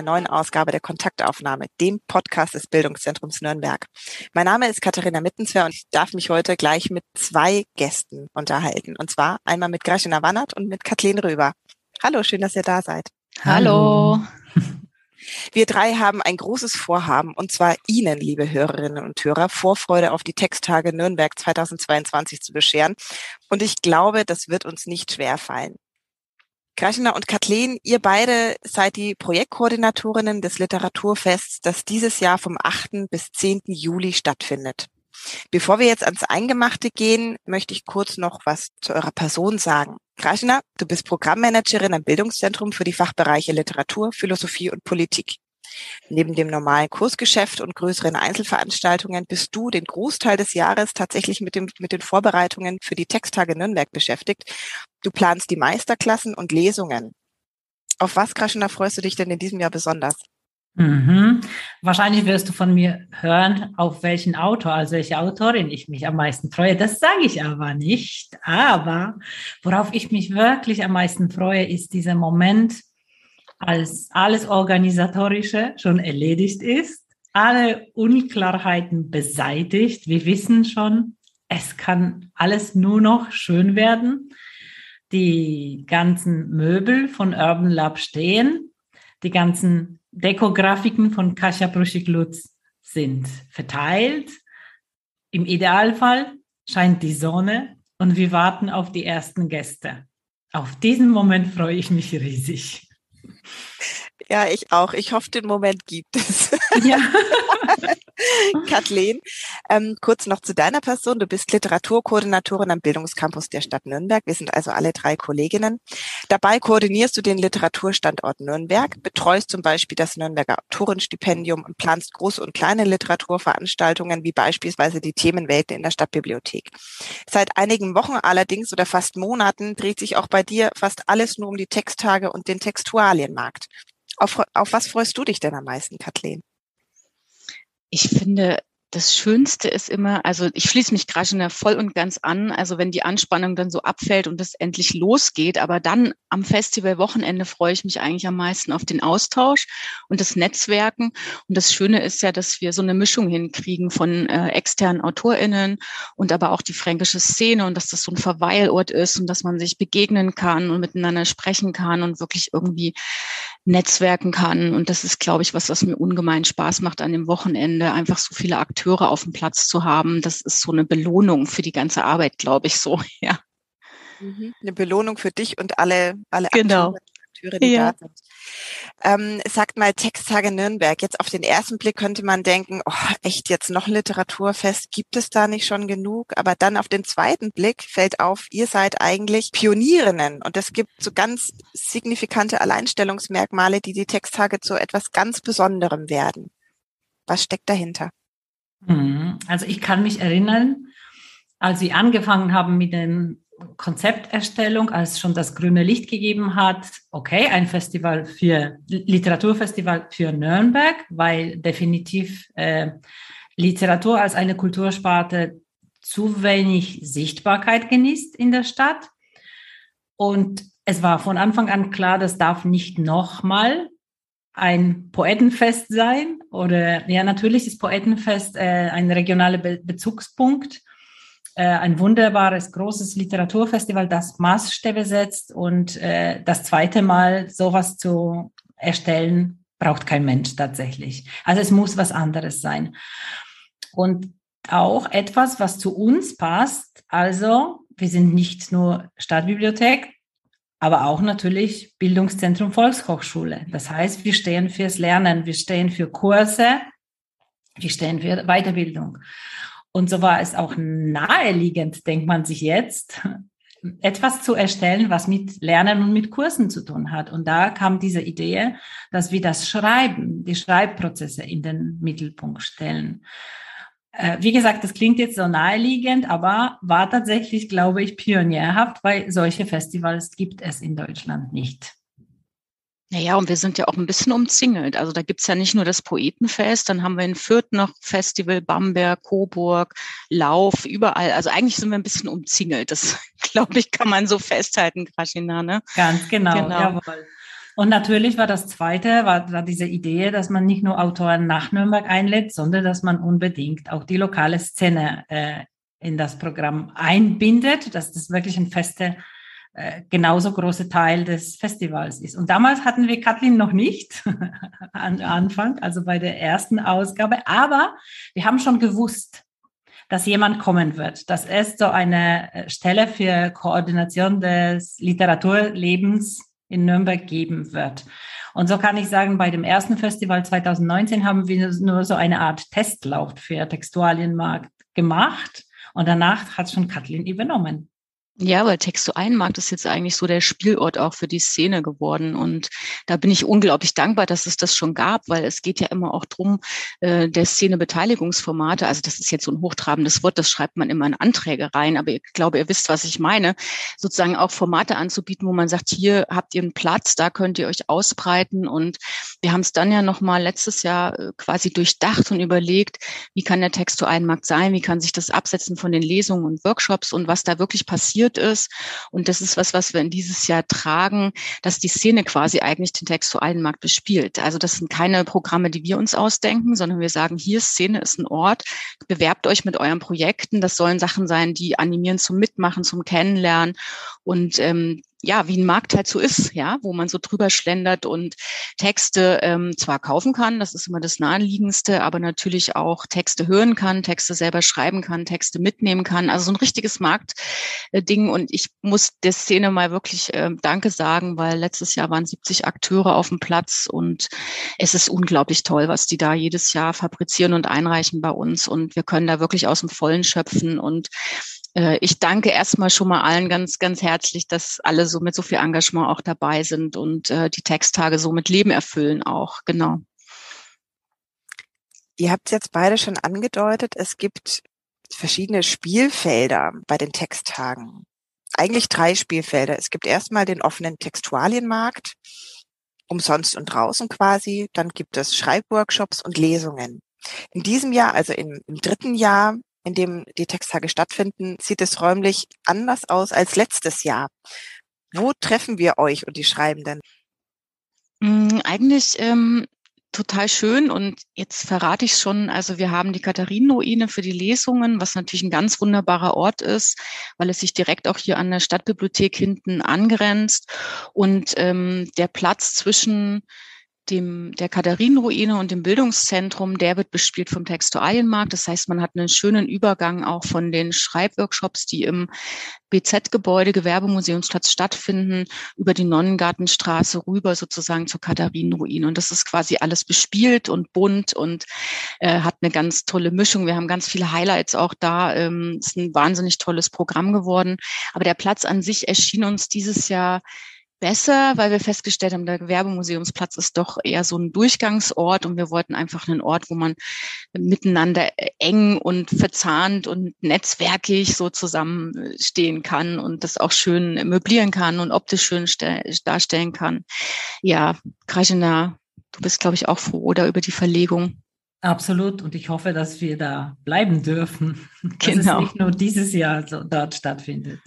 Einer neuen Ausgabe der Kontaktaufnahme, dem Podcast des Bildungszentrums Nürnberg. Mein Name ist Katharina Mittenswer und ich darf mich heute gleich mit zwei Gästen unterhalten. Und zwar einmal mit Graschina Wannert und mit Kathleen Röber. Hallo, schön, dass ihr da seid. Hallo. Wir drei haben ein großes Vorhaben, und zwar Ihnen, liebe Hörerinnen und Hörer, Vorfreude auf die Texttage Nürnberg 2022 zu bescheren. Und ich glaube, das wird uns nicht schwer Graschina und Kathleen, ihr beide seid die Projektkoordinatorinnen des Literaturfests, das dieses Jahr vom 8. bis 10. Juli stattfindet. Bevor wir jetzt ans Eingemachte gehen, möchte ich kurz noch was zu eurer Person sagen. Graschina, du bist Programmmanagerin am Bildungszentrum für die Fachbereiche Literatur, Philosophie und Politik. Neben dem normalen Kursgeschäft und größeren Einzelveranstaltungen bist du den Großteil des Jahres tatsächlich mit, dem, mit den Vorbereitungen für die Texttage Nürnberg beschäftigt. Du planst die Meisterklassen und Lesungen. Auf was, Kraschner, freust du dich denn in diesem Jahr besonders? Mhm. Wahrscheinlich wirst du von mir hören, auf welchen Autor, also welche Autorin ich mich am meisten freue. Das sage ich aber nicht. Aber worauf ich mich wirklich am meisten freue, ist dieser Moment, als alles Organisatorische schon erledigt ist, alle Unklarheiten beseitigt. Wir wissen schon, es kann alles nur noch schön werden. Die ganzen Möbel von Urban Lab stehen, die ganzen Dekografiken von Kasia Pruschik-Lutz sind verteilt. Im Idealfall scheint die Sonne und wir warten auf die ersten Gäste. Auf diesen Moment freue ich mich riesig. Ja, ich auch. Ich hoffe, den Moment gibt es. Ja. Kathleen, ähm, kurz noch zu deiner Person. Du bist Literaturkoordinatorin am Bildungscampus der Stadt Nürnberg. Wir sind also alle drei Kolleginnen. Dabei koordinierst du den Literaturstandort Nürnberg, betreust zum Beispiel das Nürnberger Autorenstipendium und planst große und kleine Literaturveranstaltungen, wie beispielsweise die Themenwelten in der Stadtbibliothek. Seit einigen Wochen allerdings oder fast Monaten dreht sich auch bei dir fast alles nur um die Texttage und den Textualienmarkt. Auf, auf was freust du dich denn am meisten, Kathleen? Ich finde, das Schönste ist immer, also ich schließe mich gerade voll und ganz an, also wenn die Anspannung dann so abfällt und es endlich losgeht, aber dann am Festivalwochenende freue ich mich eigentlich am meisten auf den Austausch und das Netzwerken. Und das Schöne ist ja, dass wir so eine Mischung hinkriegen von äh, externen AutorInnen und aber auch die fränkische Szene und dass das so ein Verweilort ist und dass man sich begegnen kann und miteinander sprechen kann und wirklich irgendwie netzwerken kann. Und das ist, glaube ich, was, was mir ungemein Spaß macht an dem Wochenende, einfach so viele Akteure auf dem Platz zu haben. Das ist so eine Belohnung für die ganze Arbeit, glaube ich, so, ja. Mhm. Eine Belohnung für dich und alle, alle genau. Akteure, die ja. da sind. Ähm, sagt mal Texttage Nürnberg. Jetzt auf den ersten Blick könnte man denken, oh, echt jetzt noch ein Literaturfest, gibt es da nicht schon genug? Aber dann auf den zweiten Blick fällt auf, ihr seid eigentlich Pionierinnen und es gibt so ganz signifikante Alleinstellungsmerkmale, die die Texttage zu etwas ganz Besonderem werden. Was steckt dahinter? Mhm. Also ich kann mich erinnern, als wir angefangen haben mit den Konzepterstellung, als schon das grüne Licht gegeben hat, okay, ein Festival für Literaturfestival für Nürnberg, weil definitiv äh, Literatur als eine Kultursparte zu wenig Sichtbarkeit genießt in der Stadt. Und es war von Anfang an klar, das darf nicht nochmal ein Poetenfest sein. Oder ja, natürlich ist Poetenfest äh, ein regionaler Be Bezugspunkt äh, ein wunderbares, großes Literaturfestival, das Maßstäbe setzt und äh, das zweite Mal sowas zu erstellen, braucht kein Mensch tatsächlich. Also es muss was anderes sein. Und auch etwas, was zu uns passt. Also wir sind nicht nur Stadtbibliothek, aber auch natürlich Bildungszentrum Volkshochschule. Das heißt, wir stehen fürs Lernen, wir stehen für Kurse, wir stehen für Weiterbildung. Und so war es auch naheliegend, denkt man sich jetzt, etwas zu erstellen, was mit Lernen und mit Kursen zu tun hat. Und da kam diese Idee, dass wir das Schreiben, die Schreibprozesse in den Mittelpunkt stellen. Äh, wie gesagt, das klingt jetzt so naheliegend, aber war tatsächlich, glaube ich, pionierhaft, weil solche Festivals gibt es in Deutschland nicht. Naja, und wir sind ja auch ein bisschen umzingelt. Also da gibt's ja nicht nur das Poetenfest, dann haben wir in Fürth noch Festival, Bamberg, Coburg, Lauf, überall. Also eigentlich sind wir ein bisschen umzingelt. Das, glaube ich, kann man so festhalten, Kraschina, ne? Ganz genau, genau. jawohl. Und natürlich war das zweite, war, war diese Idee, dass man nicht nur Autoren nach Nürnberg einlädt, sondern dass man unbedingt auch die lokale Szene äh, in das Programm einbindet, dass das wirklich ein feste äh, genauso große Teil des Festivals ist. Und damals hatten wir Kathleen noch nicht an Anfang, also bei der ersten Ausgabe, aber wir haben schon gewusst, dass jemand kommen wird, dass es so eine äh, Stelle für Koordination des Literaturlebens in Nürnberg geben wird. Und so kann ich sagen, bei dem ersten Festival 2019 haben wir nur so eine Art Testlauf für Textualienmarkt gemacht. Und danach hat schon Kathleen übernommen. Ja, weil Texto Einmarkt ist jetzt eigentlich so der Spielort auch für die Szene geworden. Und da bin ich unglaublich dankbar, dass es das schon gab, weil es geht ja immer auch drum, äh, der Szene Beteiligungsformate, also das ist jetzt so ein hochtrabendes Wort, das schreibt man immer in Anträge rein, aber ich glaube, ihr wisst, was ich meine, sozusagen auch Formate anzubieten, wo man sagt, hier habt ihr einen Platz, da könnt ihr euch ausbreiten. Und wir haben es dann ja nochmal letztes Jahr äh, quasi durchdacht und überlegt, wie kann der Texto Einmarkt sein, wie kann sich das absetzen von den Lesungen und Workshops und was da wirklich passiert ist. Und das ist was, was wir in dieses Jahr tragen, dass die Szene quasi eigentlich den textualen Markt bespielt. Also das sind keine Programme, die wir uns ausdenken, sondern wir sagen, hier Szene ist ein Ort, bewerbt euch mit euren Projekten. Das sollen Sachen sein, die animieren zum Mitmachen, zum Kennenlernen. Und ähm, ja, wie ein Markt halt so ist, ja, wo man so drüber schlendert und Texte ähm, zwar kaufen kann, das ist immer das Naheliegendste, aber natürlich auch Texte hören kann, Texte selber schreiben kann, Texte mitnehmen kann. Also so ein richtiges Marktding. Und ich muss der Szene mal wirklich äh, Danke sagen, weil letztes Jahr waren 70 Akteure auf dem Platz und es ist unglaublich toll, was die da jedes Jahr fabrizieren und einreichen bei uns. Und wir können da wirklich aus dem Vollen schöpfen und ich danke erstmal schon mal allen ganz, ganz herzlich, dass alle so mit so viel Engagement auch dabei sind und äh, die Texttage so mit Leben erfüllen auch, genau. Ihr habt es jetzt beide schon angedeutet, es gibt verschiedene Spielfelder bei den Texttagen. Eigentlich drei Spielfelder. Es gibt erstmal den offenen Textualienmarkt, umsonst und draußen quasi. Dann gibt es Schreibworkshops und Lesungen. In diesem Jahr, also im, im dritten Jahr, in dem die Texttage stattfinden, sieht es räumlich anders aus als letztes Jahr. Wo treffen wir euch und die Schreibenden? Mm, eigentlich ähm, total schön und jetzt verrate ich schon, also wir haben die Katharinenruine für die Lesungen, was natürlich ein ganz wunderbarer Ort ist, weil es sich direkt auch hier an der Stadtbibliothek hinten angrenzt und ähm, der Platz zwischen dem, der Katharinenruine und dem Bildungszentrum, der wird bespielt vom Textualienmarkt. Das heißt, man hat einen schönen Übergang auch von den Schreibworkshops, die im BZ-Gebäude, Gewerbemuseumsplatz stattfinden, über die Nonnengartenstraße rüber sozusagen zur Katharinenruine. Und das ist quasi alles bespielt und bunt und äh, hat eine ganz tolle Mischung. Wir haben ganz viele Highlights auch da. Ähm, ist ein wahnsinnig tolles Programm geworden. Aber der Platz an sich erschien uns dieses Jahr besser, weil wir festgestellt haben, der Gewerbemuseumsplatz ist doch eher so ein Durchgangsort und wir wollten einfach einen Ort, wo man miteinander eng und verzahnt und netzwerkig so zusammenstehen kann und das auch schön möblieren kann und optisch schön darstellen kann. Ja, Krajina, du bist, glaube ich, auch froh oder über die Verlegung. Absolut. Und ich hoffe, dass wir da bleiben dürfen. Dass genau. es nicht nur dieses Jahr so dort stattfindet.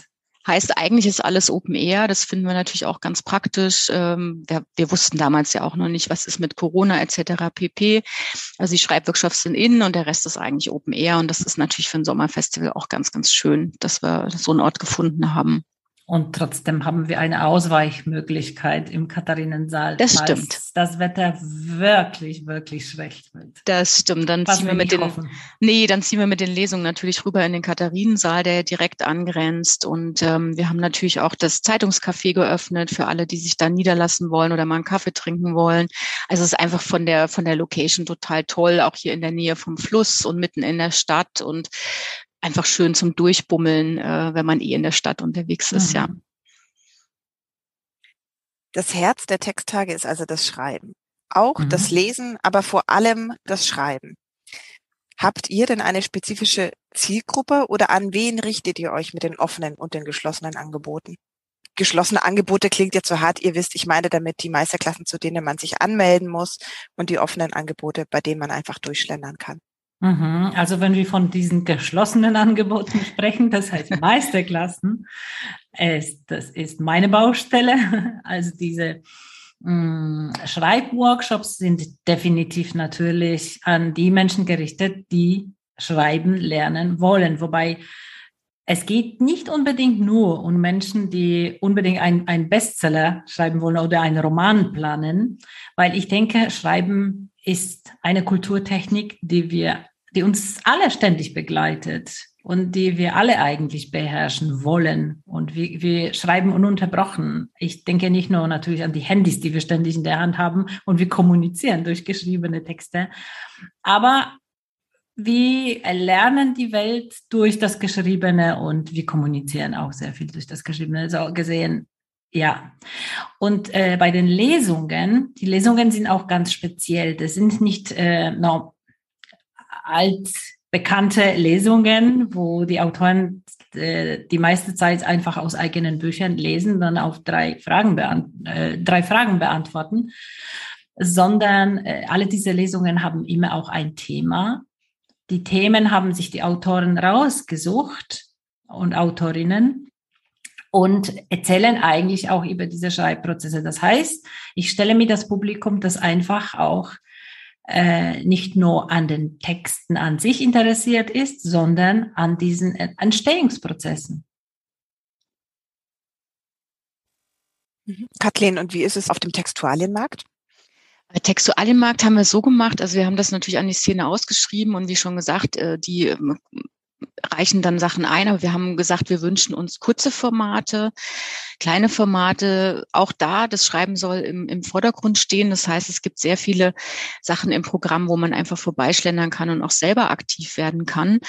Heißt, eigentlich ist alles Open Air. Das finden wir natürlich auch ganz praktisch. Ähm, wir, wir wussten damals ja auch noch nicht, was ist mit Corona etc. pp. Also die Schreibworkshops sind innen und der Rest ist eigentlich Open Air. Und das ist natürlich für ein Sommerfestival auch ganz, ganz schön, dass wir so einen Ort gefunden haben. Und trotzdem haben wir eine Ausweichmöglichkeit im Katharinensaal. Das stimmt. Das Wetter wirklich, wirklich schlecht wird. Das stimmt. Dann ziehen wir mit den, hoffen. nee, dann ziehen wir mit den Lesungen natürlich rüber in den Katharinensaal, der direkt angrenzt. Und ähm, wir haben natürlich auch das Zeitungscafé geöffnet für alle, die sich da niederlassen wollen oder mal einen Kaffee trinken wollen. Also es ist einfach von der, von der Location total toll, auch hier in der Nähe vom Fluss und mitten in der Stadt. Und einfach schön zum Durchbummeln, äh, wenn man eh in der Stadt unterwegs ist, mhm. ja. Das Herz der Texttage ist also das Schreiben. Auch mhm. das Lesen, aber vor allem das Schreiben. Habt ihr denn eine spezifische Zielgruppe oder an wen richtet ihr euch mit den offenen und den geschlossenen Angeboten? Geschlossene Angebote klingt jetzt so hart, ihr wisst, ich meine damit die Meisterklassen, zu denen man sich anmelden muss und die offenen Angebote, bei denen man einfach durchschlendern kann. Mhm. Also wenn wir von diesen geschlossenen Angeboten sprechen, das heißt Meisterklassen, ist, das ist meine Baustelle. Also diese mh, mm, Schreibworkshops sind definitiv natürlich an die Menschen gerichtet, die schreiben lernen wollen. Wobei es geht nicht unbedingt nur um Menschen, die unbedingt ein, ein Bestseller schreiben wollen oder einen Roman planen, weil ich denke, Schreiben ist eine Kulturtechnik, die wir die uns alle ständig begleitet und die wir alle eigentlich beherrschen wollen. Und wir, wir schreiben ununterbrochen. Ich denke nicht nur natürlich an die Handys, die wir ständig in der Hand haben und wir kommunizieren durch geschriebene Texte, aber wir lernen die Welt durch das Geschriebene und wir kommunizieren auch sehr viel durch das Geschriebene. So gesehen, ja. Und äh, bei den Lesungen, die Lesungen sind auch ganz speziell. Das sind nicht äh, altbekannte Lesungen, wo die Autoren äh, die meiste Zeit einfach aus eigenen Büchern lesen, dann auf drei Fragen, äh, drei Fragen beantworten, sondern äh, alle diese Lesungen haben immer auch ein Thema. Die Themen haben sich die Autoren rausgesucht und Autorinnen und erzählen eigentlich auch über diese Schreibprozesse. Das heißt, ich stelle mir das Publikum, das einfach auch äh, nicht nur an den Texten an sich interessiert ist, sondern an diesen Entstehungsprozessen. Mhm. Kathleen, und wie ist es auf dem Textualienmarkt? Textualienmarkt haben wir so gemacht, also wir haben das natürlich an die Szene ausgeschrieben und wie schon gesagt, äh, die ähm, reichen dann Sachen ein, aber wir haben gesagt, wir wünschen uns kurze Formate, kleine Formate. Auch da, das Schreiben soll im, im Vordergrund stehen. Das heißt, es gibt sehr viele Sachen im Programm, wo man einfach vorbeischlendern kann und auch selber aktiv werden kann.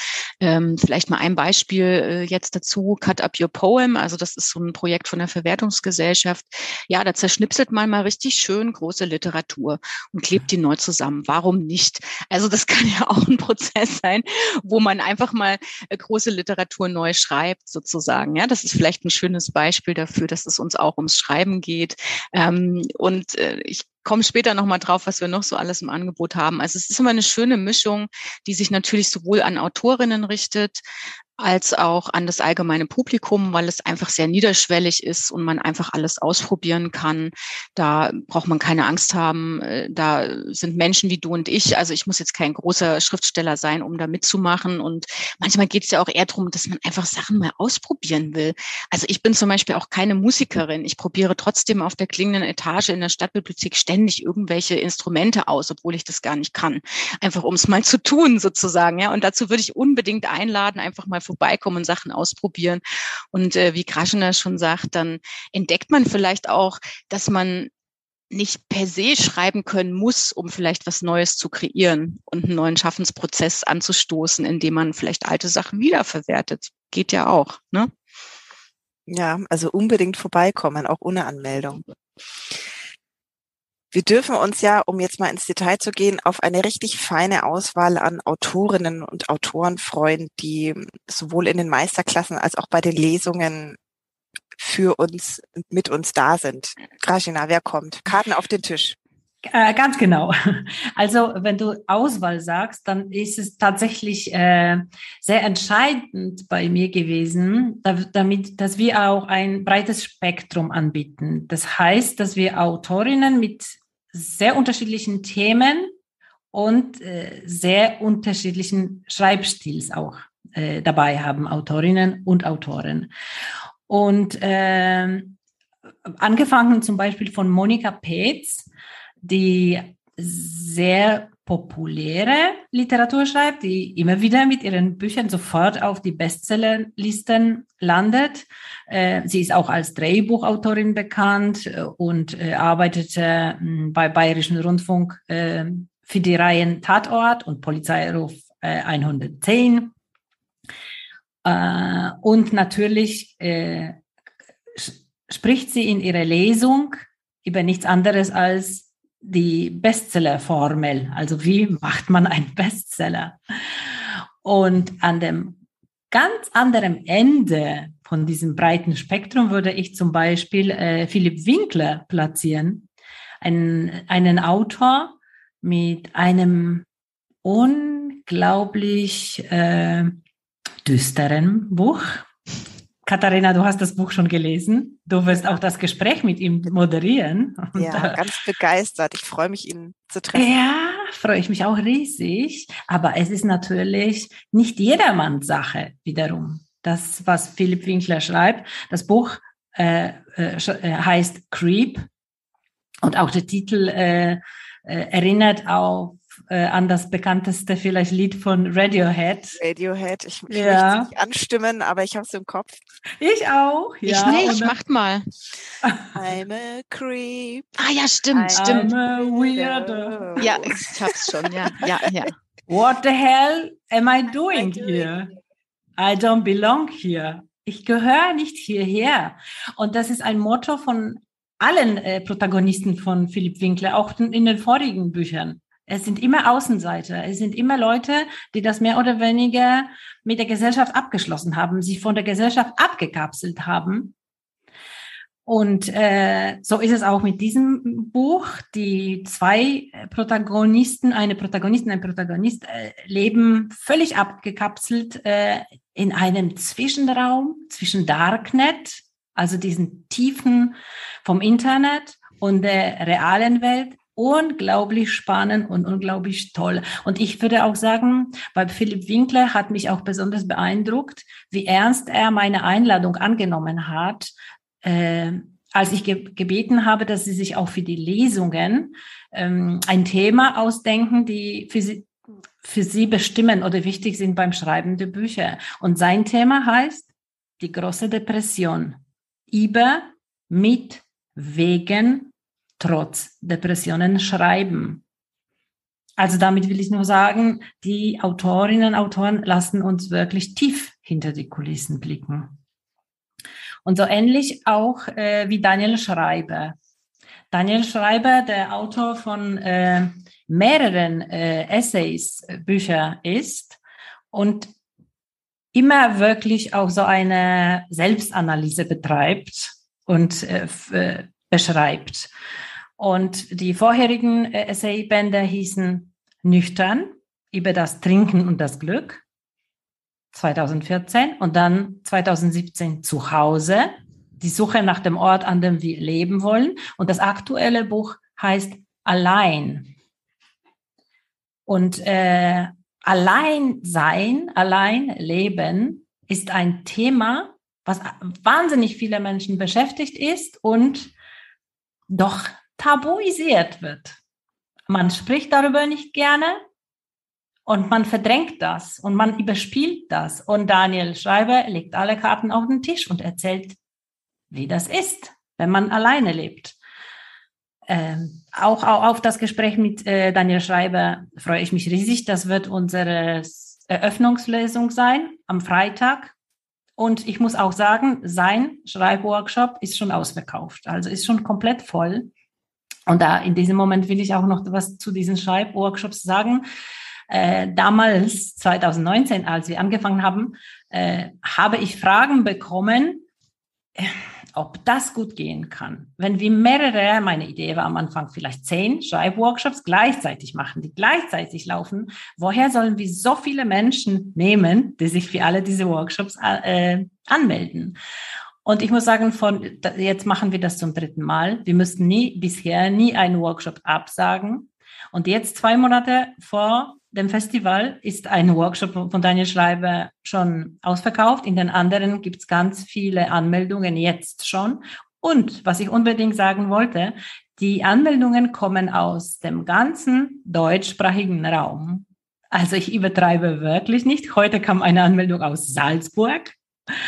Ähm, vielleicht mal ein Beispiel äh, jetzt dazu, Cut Up Your Poem. Also das ist so ein Projekt von der Verwertungsgesellschaft. Ja, da zerschnipselt man mal richtig schön große Literatur und klebt die neu zusammen. Warum nicht? Also das kann ja auch ein Prozess sein, wo man einfach mal große Literatur neu schreibt, sozusagen. Ja, das ist vielleicht ein schönes Beispiel dafür, dass es uns auch ums Schreiben geht. Ähm, und äh, ich komme später nochmal drauf, was wir noch so alles im Angebot haben. Also es ist immer eine schöne Mischung, die sich natürlich sowohl an Autorinnen richtet, als auch an das allgemeine Publikum, weil es einfach sehr niederschwellig ist und man einfach alles ausprobieren kann. Da braucht man keine Angst haben. Äh, da sind Menschen wie du und ich. Also ich muss jetzt kein großer Schriftsteller sein, um da mitzumachen. Und manchmal geht es ja auch eher darum, dass man einfach Sachen mal ausprobieren will. Also ich bin zum Beispiel auch keine Musikerin. Ich probiere trotzdem auf der klingenden Etage in der Stadtbibliothek ständig irgendwelche Instrumente aus, obwohl ich das gar nicht kann. Einfach um es mal zu tun sozusagen. Ja, und dazu würde ich unbedingt einladen, einfach mal vorbeikommen Sachen ausprobieren. Und äh, wie Kraschner schon sagt, dann entdeckt man vielleicht auch, dass man nicht per se schreiben können muss, um vielleicht was Neues zu kreieren und einen neuen Schaffensprozess anzustoßen, indem man vielleicht alte Sachen wiederverwertet. Geht ja auch, ne? Ja, also unbedingt vorbeikommen, auch ohne Anmeldung. Wir dürfen uns ja, um jetzt mal ins Detail zu gehen, auf eine richtig feine Auswahl an Autorinnen und Autoren freuen, die sowohl in den Meisterklassen als auch bei den Lesungen für uns, mit uns da sind. Grajina, wer kommt? Karten auf den Tisch. Äh, ganz genau. Also wenn du Auswahl sagst, dann ist es tatsächlich äh, sehr entscheidend bei mir gewesen, da, damit, dass wir auch ein breites Spektrum anbieten. Das heißt, dass wir Autorinnen mit sehr unterschiedlichen Themen und äh, sehr unterschiedlichen Schreibstils auch äh, dabei haben, Autorinnen und Autoren. Und äh, angefangen zum Beispiel von Monika Petz, die sehr populäre Literatur schreibt, die immer wieder mit ihren Büchern sofort auf die Bestsellerlisten landet. Äh, sie ist auch als Drehbuchautorin bekannt äh, und äh, arbeitete bei Bayerischen Rundfunk für die Reihen Tatort und Polizeiruf 110. Und natürlich spricht sie in ihrer Lesung über nichts anderes als die Bestseller-Formel. Also wie macht man einen Bestseller? Und an dem ganz anderen Ende von diesem breiten Spektrum würde ich zum Beispiel äh, Philipp Winkler platzieren, einen, einen Autor mit einem unglaublich äh, düsteren Buch. Katharina, du hast das Buch schon gelesen. Du wirst auch das Gespräch mit ihm moderieren. Ja, äh, ganz begeistert. Ich freue mich, ihn zu treffen. Ja, freue ich mich auch riesig. Aber es ist natürlich nicht jedermanns Sache wiederum. Das, was Philipp Winkler schreibt, das Buch äh, äh, äh heißt Creep und auch der Titel äh, äh, erinnert auf äh, an das bekannteste vielleicht Lied von Radiohead. Radiohead, ich, ich ja. möchte nicht anstimmen, aber ich habe es im Kopf. Ich auch, ja. Ich nicht, macht mal. I'm a creep. Ah ja, stimmt, I'm stimmt. I'm a weirdo. Ja, ich hab's schon, ja, ja, ja. What the hell am I doing here? I don't belong here. Ich gehöre nicht hierher. Und das ist ein Motto von allen äh, Protagonisten von Philipp Winkler, auch in den vorigen Büchern. Es sind immer Außenseiter. Es sind immer Leute, die das mehr oder weniger mit der Gesellschaft abgeschlossen haben, sich von der Gesellschaft abgekapselt haben. Und äh, so ist es auch mit diesem Buch. Die zwei Protagonisten, eine Protagonistin, ein Protagonist, äh, leben völlig abgekapselt äh, in einem Zwischenraum zwischen Darknet, also diesen Tiefen vom Internet und der realen Welt unglaublich spannend und unglaublich toll. Und ich würde auch sagen, bei Philipp Winkler hat mich auch besonders beeindruckt, wie ernst er meine Einladung angenommen hat, äh, als ich ge gebeten habe, dass sie sich auch für die Lesungen ähm, ein Thema ausdenken, die für sie, für sie bestimmen oder wichtig sind beim Schreiben der Bücher. Und sein Thema heißt die große Depression. Über, mit, wegen trotz Depressionen schreiben. Also damit will ich nur sagen, die Autorinnen und Autoren lassen uns wirklich tief hinter die Kulissen blicken. Und so ähnlich auch äh, wie Daniel Schreiber. Daniel Schreiber, der Autor von äh, mehreren äh, Essays, äh, Bücher ist und immer wirklich auch so eine Selbstanalyse betreibt und äh, äh beschreibt. Und die vorherigen äh, Essaybände hießen Nüchtern über das Trinken und das Glück 2014 und dann 2017 zu Hause, die Suche nach dem Ort, an dem wir leben wollen. Und das aktuelle Buch heißt Allein. Und äh, allein sein, allein leben ist ein Thema, was wahnsinnig viele Menschen beschäftigt ist und doch tabuisiert wird. Man spricht darüber nicht gerne und man verdrängt das und man überspielt das. Und Daniel Schreiber legt alle Karten auf den Tisch und erzählt, wie das ist, wenn man alleine lebt. Ähm, auch, auch, auf das Gespräch mit äh, Daniel Schreiber freue ich mich riesig. Das wird unsere Eröffnungslesung sein am Freitag. Und ich muss auch sagen, sein Schreibworkshop ist schon ausverkauft. Also ist schon komplett voll. Und da in diesem Moment will ich auch noch was zu diesen Schreibworkshops sagen. Äh, damals, 2019, als wir angefangen haben, äh, habe ich Fragen bekommen, äh, ob das gut gehen kann. Wenn wir mehrere, meine Idee war am Anfang vielleicht zehn Schreibworkshops gleichzeitig machen, die gleichzeitig laufen, woher sollen wir so viele Menschen nehmen, die sich für alle diese Workshops äh, anmelden? Und ich muss sagen, von jetzt machen wir das zum dritten Mal. Wir müssten nie bisher nie einen Workshop absagen. Und jetzt zwei Monate vor dem Festival ist ein Workshop von Daniel Schreiber schon ausverkauft. In den anderen gibt es ganz viele Anmeldungen jetzt schon. Und was ich unbedingt sagen wollte, die Anmeldungen kommen aus dem ganzen deutschsprachigen Raum. Also ich übertreibe wirklich nicht. Heute kam eine Anmeldung aus Salzburg.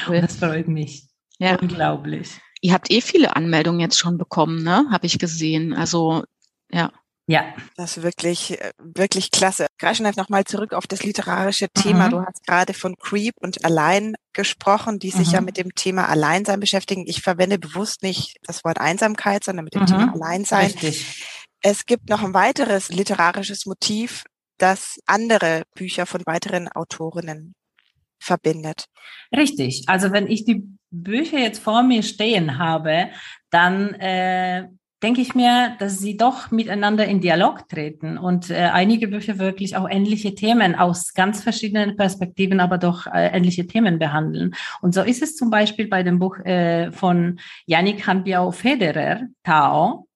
Und das freut mich. Ja. Unglaublich. Ihr habt eh viele Anmeldungen jetzt schon bekommen, ne? Habe ich gesehen. Also ja. Ja. Das ist wirklich, äh, wirklich klasse. Greifen einfach nochmal zurück auf das literarische Thema. Mhm. Du hast gerade von Creep und Allein gesprochen, die sich mhm. ja mit dem Thema Alleinsein beschäftigen. Ich verwende bewusst nicht das Wort Einsamkeit, sondern mit dem mhm. Thema Alleinsein. Richtig. es gibt noch ein weiteres literarisches Motiv, das andere Bücher von weiteren Autorinnen verbindet. Richtig. Also wenn ich die Bücher jetzt vor mir stehen habe, dann äh, denke ich mir, dass sie doch miteinander in Dialog treten und äh, einige Bücher wirklich auch ähnliche Themen aus ganz verschiedenen Perspektiven, aber doch äh, ähnliche Themen behandeln. Und so ist es zum Beispiel bei dem Buch äh, von Yannick Hanbiao Federer, Tao,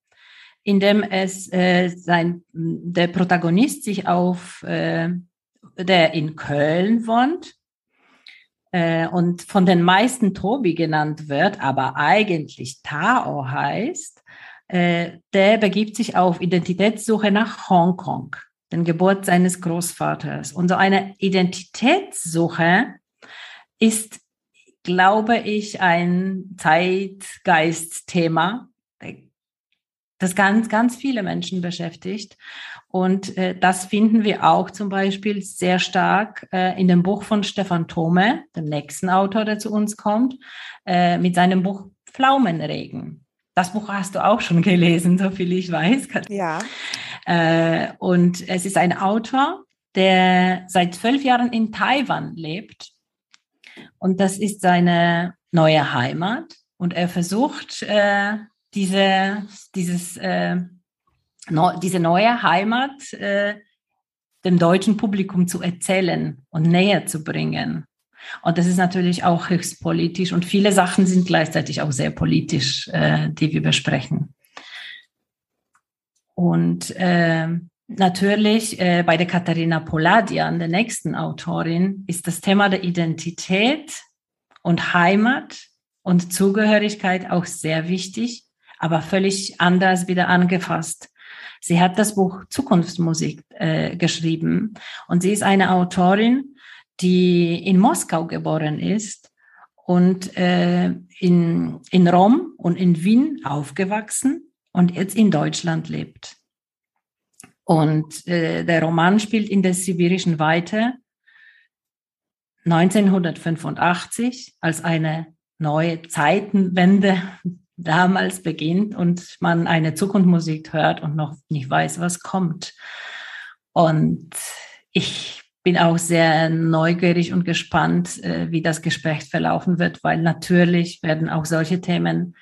in dem es äh, sein, der Protagonist sich auf, äh, der in Köln wohnt, äh, und von den meisten Tobi genannt wird, aber eigentlich Tao heißt, äh, der begibt sich auf Identitätssuche nach Hongkong, den Geburt seines Großvaters. Und so eine Identitätssuche ist, glaube ich, ein Zeitgeistthema, das ganz, ganz viele Menschen beschäftigt. Und äh, das finden wir auch zum Beispiel sehr stark äh, in dem Buch von Stefan Thome, dem nächsten Autor, der zu uns kommt, äh, mit seinem Buch Pflaumenregen. Das Buch hast du auch schon gelesen, so viel ich weiß. Ja. Äh, und es ist ein Autor, der seit zwölf Jahren in Taiwan lebt. Und das ist seine neue Heimat. Und er versucht, äh, diese, dieses äh, diese neue Heimat äh, dem deutschen Publikum zu erzählen und näher zu bringen. Und das ist natürlich auch höchst politisch und viele Sachen sind gleichzeitig auch sehr politisch, äh, die wir besprechen. Und äh, natürlich bei der Katharina Poladian, der nächsten Autorin, ist das Thema der Identität und Heimat und Zugehörigkeit auch sehr wichtig, aber völlig anders wieder angefasst. Sie hat das Buch Zukunftsmusik äh, geschrieben und sie ist eine Autorin, die in Moskau geboren ist und äh, in, in Rom und in Wien aufgewachsen und jetzt in Deutschland lebt. Und äh, der Roman spielt in der sibirischen Weite 1985 als eine neue Zeitenwende damals beginnt und man eine Zukunftsmusik hört und noch nicht weiß, was kommt. Und ich bin auch sehr neugierig und gespannt, äh, wie das Gespräch verlaufen wird, weil natürlich werden auch solche Themen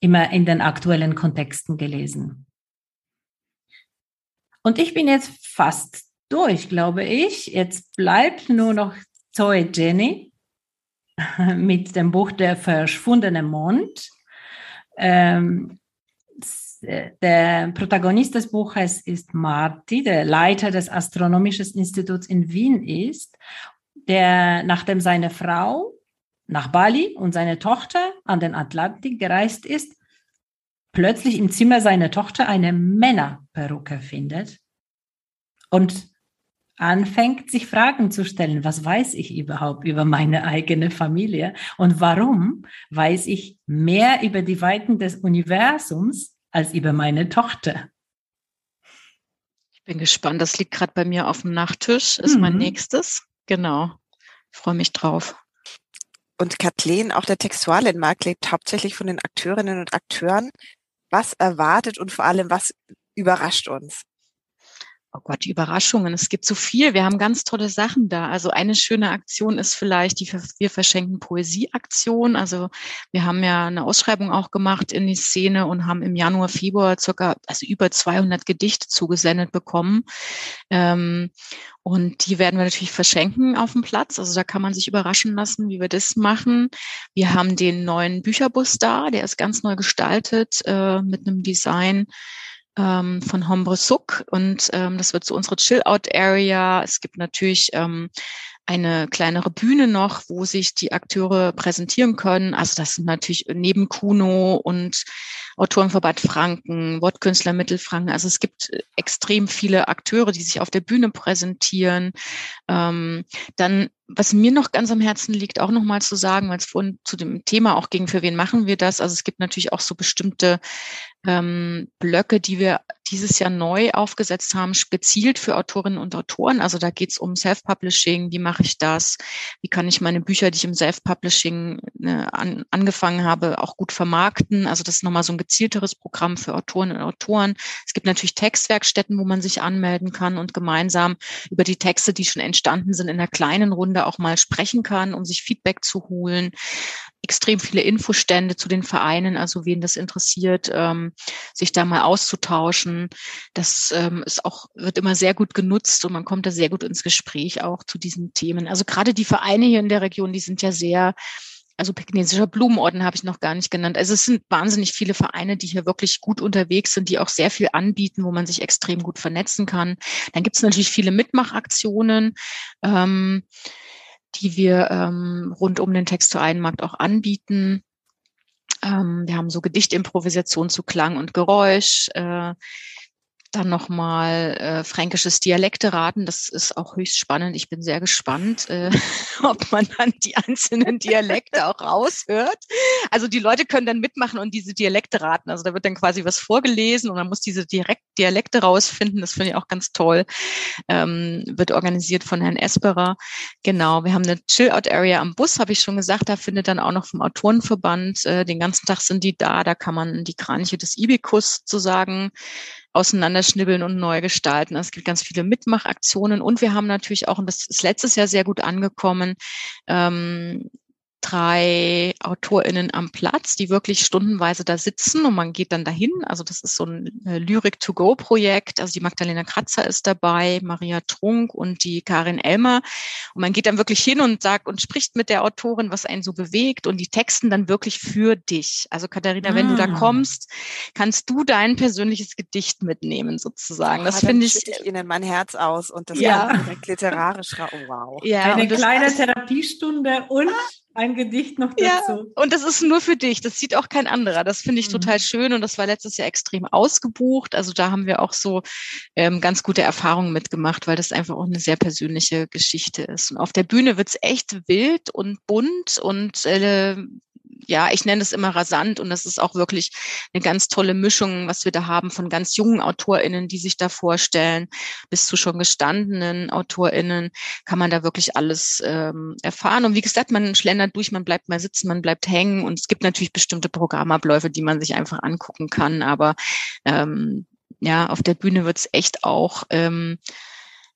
immer in den aktuellen Kontexten gelesen. Und ich bin jetzt fast durch, glaube ich. Jetzt bleibt nur noch Zoe Jenny mit dem Buch Der verschwundene Mond. Ähm, der Protagonist des Buches ist Marty, der Leiter des Astronomischen Instituts in Wien ist, der nachdem seine Frau nach Bali und seine Tochter an den Atlantik gereist ist, plötzlich im Zimmer seiner Tochter eine Männerperücke findet. Und anfängt, sich Fragen zu stellen. Was weiß ich überhaupt über meine eigene Familie? Und warum weiß ich mehr über die Weiten des Universums als über meine Tochter? Ich bin gespannt. Das liegt gerade bei mir auf dem Nachttisch. Ist mhm. mein nächstes. Genau. Ich freue mich drauf. Und Kathleen, auch der Textualenmarkt lebt hauptsächlich von den Akteurinnen und Akteuren. Was erwartet und vor allem, was überrascht uns? Oh Gott, die Überraschungen. Es gibt so viel. Wir haben ganz tolle Sachen da. Also eine schöne Aktion ist vielleicht die Wir verschenken Poesieaktion. Also wir haben ja eine Ausschreibung auch gemacht in die Szene und haben im Januar, Februar circa, also über 200 Gedichte zugesendet bekommen. Ähm, und die werden wir natürlich verschenken auf dem Platz. Also da kann man sich überraschen lassen, wie wir das machen. Wir haben den neuen Bücherbus da. Der ist ganz neu gestaltet äh, mit einem Design ähm, von Hombre Suck und ähm, das wird so unsere Chill-Out-Area. Es gibt natürlich ähm, eine kleinere Bühne noch, wo sich die Akteure präsentieren können. Also das sind natürlich neben Kuno und Autorenverband Franken, Wortkünstler Mittelfranken. Also es gibt extrem viele Akteure, die sich auf der Bühne präsentieren. Ähm, dann was mir noch ganz am Herzen liegt, auch nochmal zu sagen, weil es vorhin zu dem Thema auch ging, für wen machen wir das? Also es gibt natürlich auch so bestimmte ähm, Blöcke, die wir dieses Jahr neu aufgesetzt haben, gezielt für Autorinnen und Autoren. Also da geht es um Self-Publishing, wie mache ich das, wie kann ich meine Bücher, die ich im Self-Publishing äh, an, angefangen habe, auch gut vermarkten. Also das ist nochmal so ein gezielteres Programm für Autorinnen und Autoren. Es gibt natürlich Textwerkstätten, wo man sich anmelden kann und gemeinsam über die Texte, die schon entstanden sind, in einer kleinen Runde auch mal sprechen kann, um sich Feedback zu holen extrem viele Infostände zu den Vereinen, also wen das interessiert, ähm, sich da mal auszutauschen. Das ähm, ist auch, wird immer sehr gut genutzt und man kommt da sehr gut ins Gespräch auch zu diesen Themen. Also gerade die Vereine hier in der Region, die sind ja sehr also Pekinesischer Blumenorden habe ich noch gar nicht genannt. Also es sind wahnsinnig viele Vereine, die hier wirklich gut unterwegs sind, die auch sehr viel anbieten, wo man sich extrem gut vernetzen kann. Dann gibt es natürlich viele Mitmachaktionen. Ähm, die wir ähm, rund um den Text zu Einmarkt auch anbieten. Ähm, wir haben so Gedichtimprovisation zu Klang und Geräusch. Äh, dann nochmal äh, fränkisches Dialekteraten. Das ist auch höchst spannend. Ich bin sehr gespannt, äh, ob man dann die einzelnen Dialekte auch raushört. Also die Leute können dann mitmachen und diese Dialekte raten. Also da wird dann quasi was vorgelesen und man muss diese Direkt Dialekte rausfinden. Das finde ich auch ganz toll. Ähm, wird organisiert von Herrn Esperer. Genau. Wir haben eine Chill-Out-Area am Bus, habe ich schon gesagt. Da findet dann auch noch vom Autorenverband. Äh, den ganzen Tag sind die da. Da kann man die Kraniche des Ibikus sozusagen auseinanderschnibbeln und neu gestalten. Es gibt ganz viele Mitmachaktionen und wir haben natürlich auch, und das ist letztes Jahr sehr gut angekommen, ähm, drei AutorInnen am Platz, die wirklich stundenweise da sitzen und man geht dann dahin. Also das ist so ein äh, Lyric-to-Go-Projekt. Also die Magdalena Kratzer ist dabei, Maria Trunk und die Karin Elmer. Und man geht dann wirklich hin und sagt und spricht mit der Autorin, was einen so bewegt und die Texten dann wirklich für dich. Also Katharina, ah. wenn du da ah. kommst, kannst du dein persönliches Gedicht mitnehmen sozusagen. Oh, das finde ich. ich Ihnen mein Herz aus und das ja. direkt literarisch. Oh, wow. Ja, Eine kleine Therapiestunde und ein Gedicht noch dazu. Ja, und das ist nur für dich. Das sieht auch kein anderer. Das finde ich mhm. total schön und das war letztes Jahr extrem ausgebucht. Also da haben wir auch so ähm, ganz gute Erfahrungen mitgemacht, weil das einfach auch eine sehr persönliche Geschichte ist. Und auf der Bühne wird's echt wild und bunt und äh, ja, ich nenne es immer rasant und das ist auch wirklich eine ganz tolle Mischung, was wir da haben von ganz jungen AutorInnen, die sich da vorstellen, bis zu schon gestandenen AutorInnen, kann man da wirklich alles ähm, erfahren. Und wie gesagt, man schlendert durch, man bleibt mal sitzen, man bleibt hängen. Und es gibt natürlich bestimmte Programmabläufe, die man sich einfach angucken kann, aber ähm, ja, auf der Bühne wird's echt auch ähm,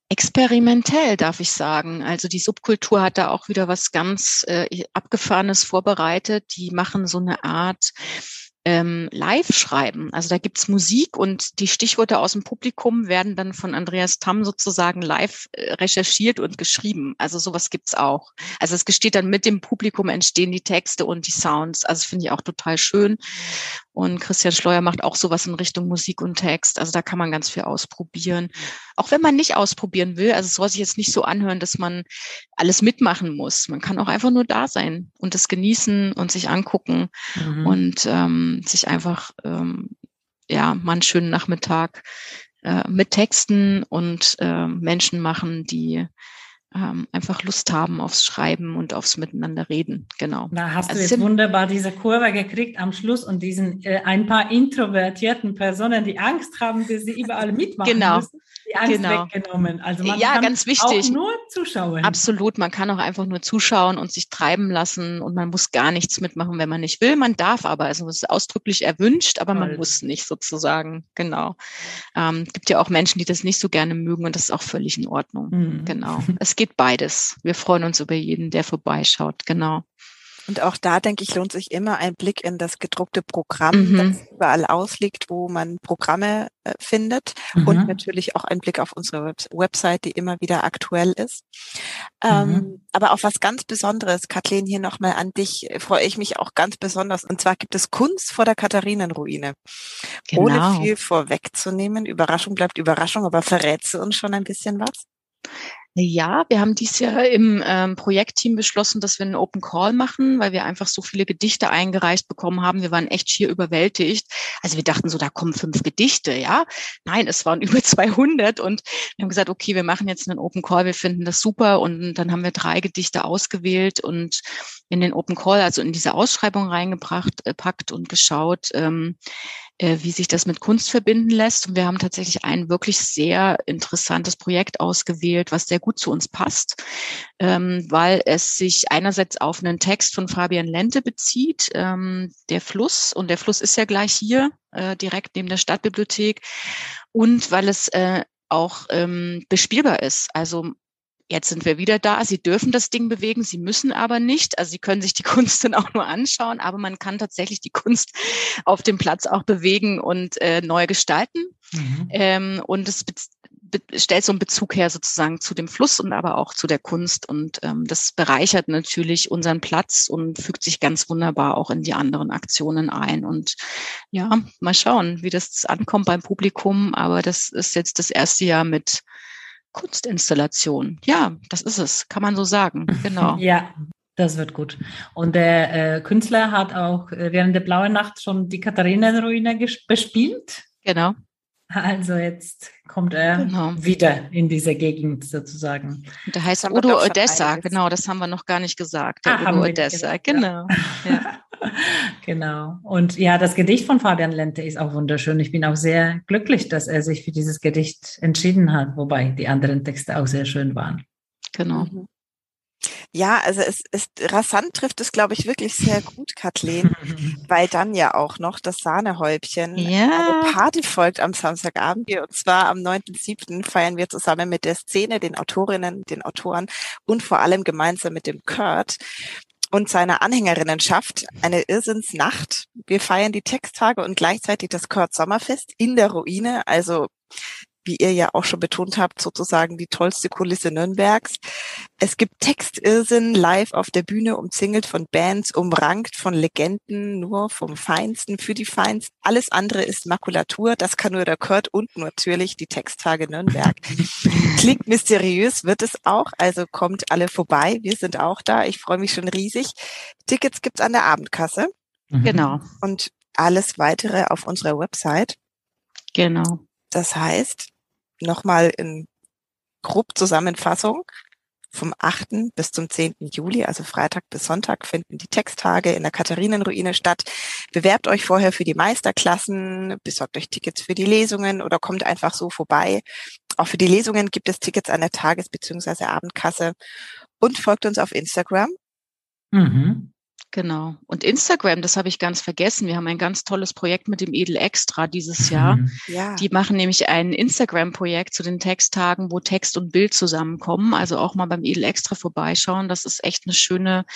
experimentell, darf ich sagen. Also die Subkultur hat da auch wieder was ganz äh, Abgefahrenes vorbereitet. Die machen so eine Art ähm, live schreiben. Also da gibt's Musik und die Stichworte aus dem Publikum werden dann von Andreas Tamm sozusagen live äh, recherchiert und geschrieben. Also sowas gibt's auch. Also es gesteht dann mit dem Publikum entstehen die Texte und die Sounds. Also finde ich auch total schön. Und Christian Schleuer macht auch sowas in Richtung Musik und Text. Also da kann man ganz viel ausprobieren. Auch wenn man nicht ausprobieren will, also es soll sich jetzt nicht so anhören, dass man alles mitmachen muss. Man kann auch einfach nur da sein und das genießen und sich angucken mhm. und ähm, sich einfach ähm, ja mal einen schönen Nachmittag äh, mit Texten und äh, Menschen machen, die ähm, einfach Lust haben aufs Schreiben und aufs Miteinander reden. Genau. Da hast also du jetzt wunderbar diese Kurve gekriegt am Schluss und diesen äh, ein paar introvertierten Personen, die Angst haben, dass sie überall mitmachen genau. müssen die Angst genau. weggenommen. Also man ja, kann ganz wichtig. auch nur zuschauen. Absolut, man kann auch einfach nur zuschauen und sich treiben lassen und man muss gar nichts mitmachen, wenn man nicht will. Man darf aber, also es ist ausdrücklich erwünscht, aber Toll. man muss nicht sozusagen. Genau. Ähm, gibt ja auch Menschen, die das nicht so gerne mögen und das ist auch völlig in Ordnung. Mhm. Genau. Es geht beides. Wir freuen uns über jeden, der vorbeischaut. Genau. Und auch da, denke ich, lohnt sich immer ein Blick in das gedruckte Programm, mhm. das überall ausliegt, wo man Programme äh, findet. Mhm. Und natürlich auch ein Blick auf unsere Web Website, die immer wieder aktuell ist. Ähm, mhm. Aber auf was ganz Besonderes, Kathleen, hier nochmal an dich, äh, freue ich mich auch ganz besonders. Und zwar gibt es Kunst vor der Katharinenruine. Genau. Ohne viel vorwegzunehmen. Überraschung bleibt Überraschung, aber verrätst du uns schon ein bisschen was? Ja, wir haben dieses Jahr im ähm, Projektteam beschlossen, dass wir einen Open Call machen, weil wir einfach so viele Gedichte eingereicht bekommen haben. Wir waren echt schier überwältigt. Also wir dachten so, da kommen fünf Gedichte, ja. Nein, es waren über 200 und wir haben gesagt, okay, wir machen jetzt einen Open Call, wir finden das super und dann haben wir drei Gedichte ausgewählt und in den Open Call, also in diese Ausschreibung reingebracht, äh, packt und geschaut, ähm, äh, wie sich das mit Kunst verbinden lässt. Und wir haben tatsächlich ein wirklich sehr interessantes Projekt ausgewählt, was sehr gut zu uns passt, ähm, weil es sich einerseits auf einen Text von Fabian Lente bezieht, ähm, der Fluss. Und der Fluss ist ja gleich hier, äh, direkt neben der Stadtbibliothek. Und weil es äh, auch ähm, bespielbar ist. Also Jetzt sind wir wieder da. Sie dürfen das Ding bewegen, Sie müssen aber nicht. Also Sie können sich die Kunst dann auch nur anschauen, aber man kann tatsächlich die Kunst auf dem Platz auch bewegen und äh, neu gestalten. Mhm. Ähm, und es stellt so einen Bezug her sozusagen zu dem Fluss und aber auch zu der Kunst. Und ähm, das bereichert natürlich unseren Platz und fügt sich ganz wunderbar auch in die anderen Aktionen ein. Und ja, mal schauen, wie das ankommt beim Publikum. Aber das ist jetzt das erste Jahr mit Kunstinstallation. Ja, das ist es, kann man so sagen. Genau. ja, das wird gut. Und der äh, Künstler hat auch äh, während der Blauen Nacht schon die Katharinenruine bespielt. Genau. Also jetzt kommt er genau. wieder in diese Gegend sozusagen. Der heißt Udo Odessa, genau, das haben wir noch gar nicht gesagt. Der ah, Udo Odessa, genau. Ja. genau. Und ja, das Gedicht von Fabian Lente ist auch wunderschön. Ich bin auch sehr glücklich, dass er sich für dieses Gedicht entschieden hat, wobei die anderen Texte auch sehr schön waren. Genau. Mhm. Ja, also es ist rasant trifft es, glaube ich, wirklich sehr gut, Kathleen, weil dann ja auch noch das Sahnehäubchen ja. eine Party folgt am Samstagabend. Und zwar am 9.7. feiern wir zusammen mit der Szene, den Autorinnen, den Autoren und vor allem gemeinsam mit dem Kurt und seiner Anhängerinnenschaft eine Irrsinnsnacht. Wir feiern die Texttage und gleichzeitig das Kurt Sommerfest in der Ruine, also wie ihr ja auch schon betont habt, sozusagen die tollste Kulisse Nürnbergs. Es gibt Textirrsinn live auf der Bühne, umzingelt von Bands, umrankt von Legenden, nur vom Feinsten für die Feinsten. Alles andere ist Makulatur, das kann nur der Kurt und natürlich die Texttage Nürnberg. Klingt mysteriös, wird es auch, also kommt alle vorbei. Wir sind auch da. Ich freue mich schon riesig. Tickets gibt's an der Abendkasse. Mhm. Genau. Und alles weitere auf unserer Website. Genau. Das heißt, nochmal in grob Zusammenfassung. Vom 8. bis zum 10. Juli, also Freitag bis Sonntag, finden die Texttage in der Katharinenruine statt. Bewerbt euch vorher für die Meisterklassen, besorgt euch Tickets für die Lesungen oder kommt einfach so vorbei. Auch für die Lesungen gibt es Tickets an der Tages- bzw. Abendkasse und folgt uns auf Instagram. Mhm. Genau. Und Instagram, das habe ich ganz vergessen. Wir haben ein ganz tolles Projekt mit dem Edel Extra dieses Jahr. Mhm. Ja. Die machen nämlich ein Instagram-Projekt zu den Texttagen, wo Text und Bild zusammenkommen. Also auch mal beim Edel Extra vorbeischauen. Das ist echt eine schöne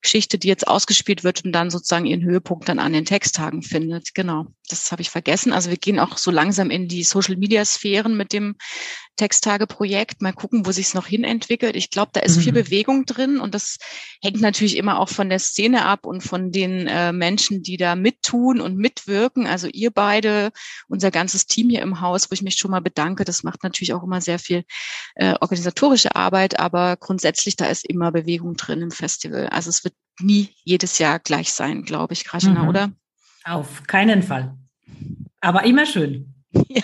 Geschichte, die jetzt ausgespielt wird und dann sozusagen ihren Höhepunkt dann an den Texttagen findet. Genau. Das habe ich vergessen. Also wir gehen auch so langsam in die Social-Media-Sphären mit dem Texttage-Projekt. Mal gucken, wo sich es noch hin entwickelt. Ich glaube, da ist mhm. viel Bewegung drin und das hängt natürlich immer auch von der Szene ab und von den äh, Menschen, die da mittun und mitwirken. Also ihr beide, unser ganzes Team hier im Haus, wo ich mich schon mal bedanke. Das macht natürlich auch immer sehr viel äh, organisatorische Arbeit, aber grundsätzlich da ist immer Bewegung drin im Festival. Also es wird nie jedes Jahr gleich sein, glaube ich, Krashina, mhm. oder? Auf keinen Fall. Aber immer schön. Ja,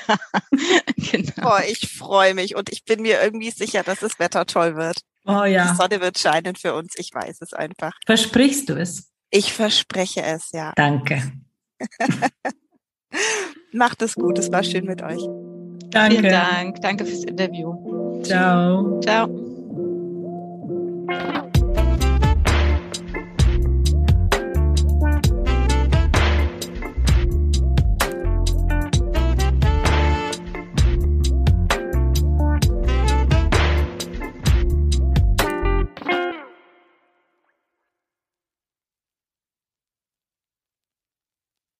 genau. Boah, ich freue mich und ich bin mir irgendwie sicher, dass das Wetter toll wird. Oh ja. Die Sonne wird scheinen für uns. Ich weiß es einfach. Versprichst du es? Ich verspreche es, ja. Danke. Macht es gut. Es war schön mit euch. Danke. Vielen Dank. Danke fürs Interview. Ciao. Ciao.